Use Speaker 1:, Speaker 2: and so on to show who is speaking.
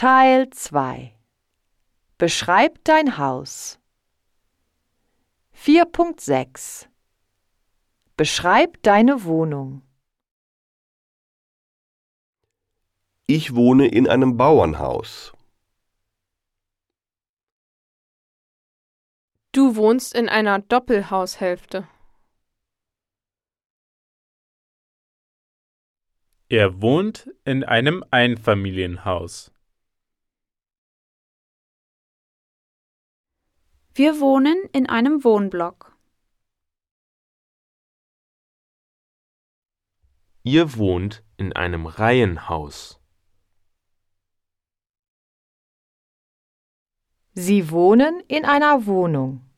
Speaker 1: Teil 2 Beschreib dein Haus 4.6 Beschreib deine Wohnung
Speaker 2: Ich wohne in einem Bauernhaus.
Speaker 3: Du wohnst in einer Doppelhaushälfte.
Speaker 4: Er wohnt in einem Einfamilienhaus.
Speaker 5: Wir wohnen in einem Wohnblock.
Speaker 6: Ihr wohnt in einem Reihenhaus.
Speaker 1: Sie wohnen in einer Wohnung